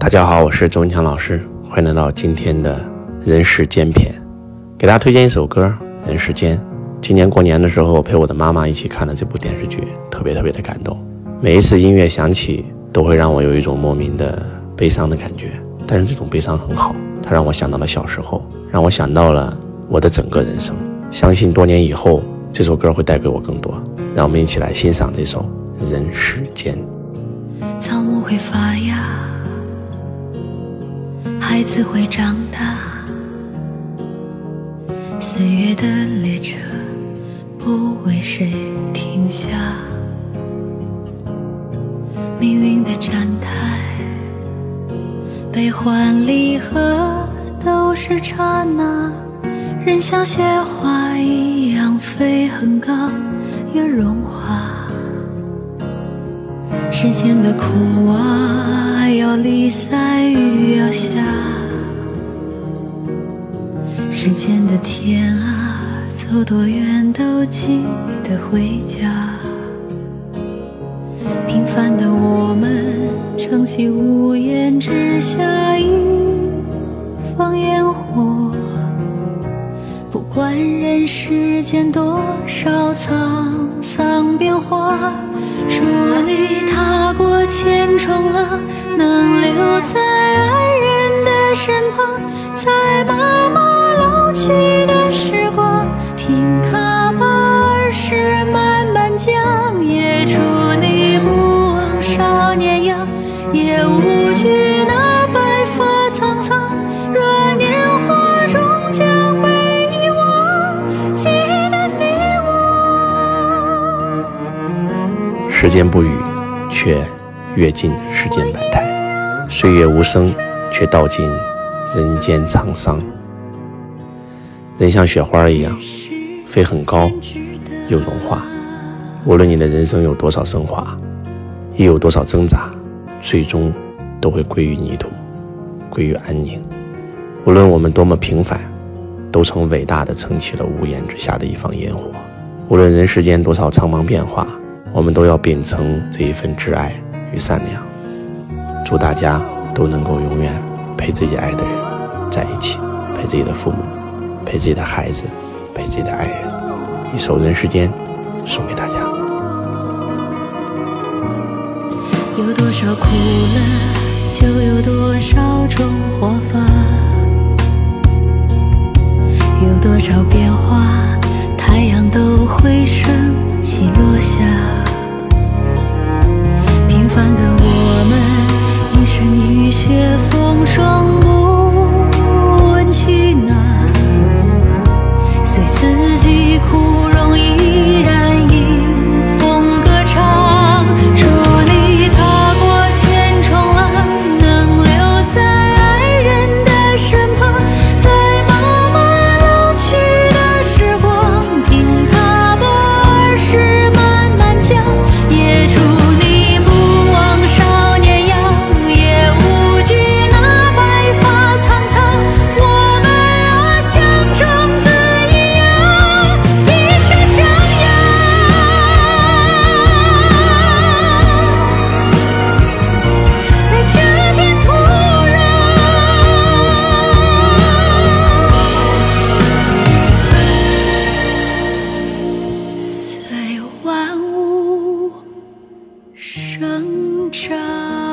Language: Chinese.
大家好，我是周文强老师，欢迎来到今天的人世间篇，给大家推荐一首歌《人世间》。今年过年的时候，我陪我的妈妈一起看了这部电视剧，特别特别的感动。每一次音乐响起，都会让我有一种莫名的悲伤的感觉。但是这种悲伤很好，它让我想到了小时候，让我想到了我的整个人生。相信多年以后，这首歌会带给我更多。让我们一起来欣赏这首《人世间》。草木会发芽。孩子会长大，岁月的列车不为谁停下，命运的站台，悲欢离合都是刹那，人像雪花一样飞很高，又融化，世间的苦啊。要离散，雨要下，时间的天啊，走多远都记得回家。平凡的我们，撑起屋檐之下一方烟火。不管人世间多少沧桑变化，祝你重浪。能留在爱人的身旁，在妈妈老去的时光，听她把儿时慢慢讲。也祝你不忘少年样，也无惧那白发苍苍。若年华终将被遗忘，记得你我。时间不语，却阅尽世间百态。岁月无声，却道尽人间沧桑。人像雪花一样，飞很高，又融化。无论你的人生有多少升华，亦有多少挣扎，最终都会归于泥土，归于安宁。无论我们多么平凡，都曾伟大的撑起了屋檐之下的一方烟火。无论人世间多少苍茫变化，我们都要秉承这一份挚爱与善良。祝大家都能够永远陪自己爱的人在一起，陪自己的父母，陪自己的孩子，陪自己的爱人。一首《人世间》送给大家。有多少苦乐，就有多少种上。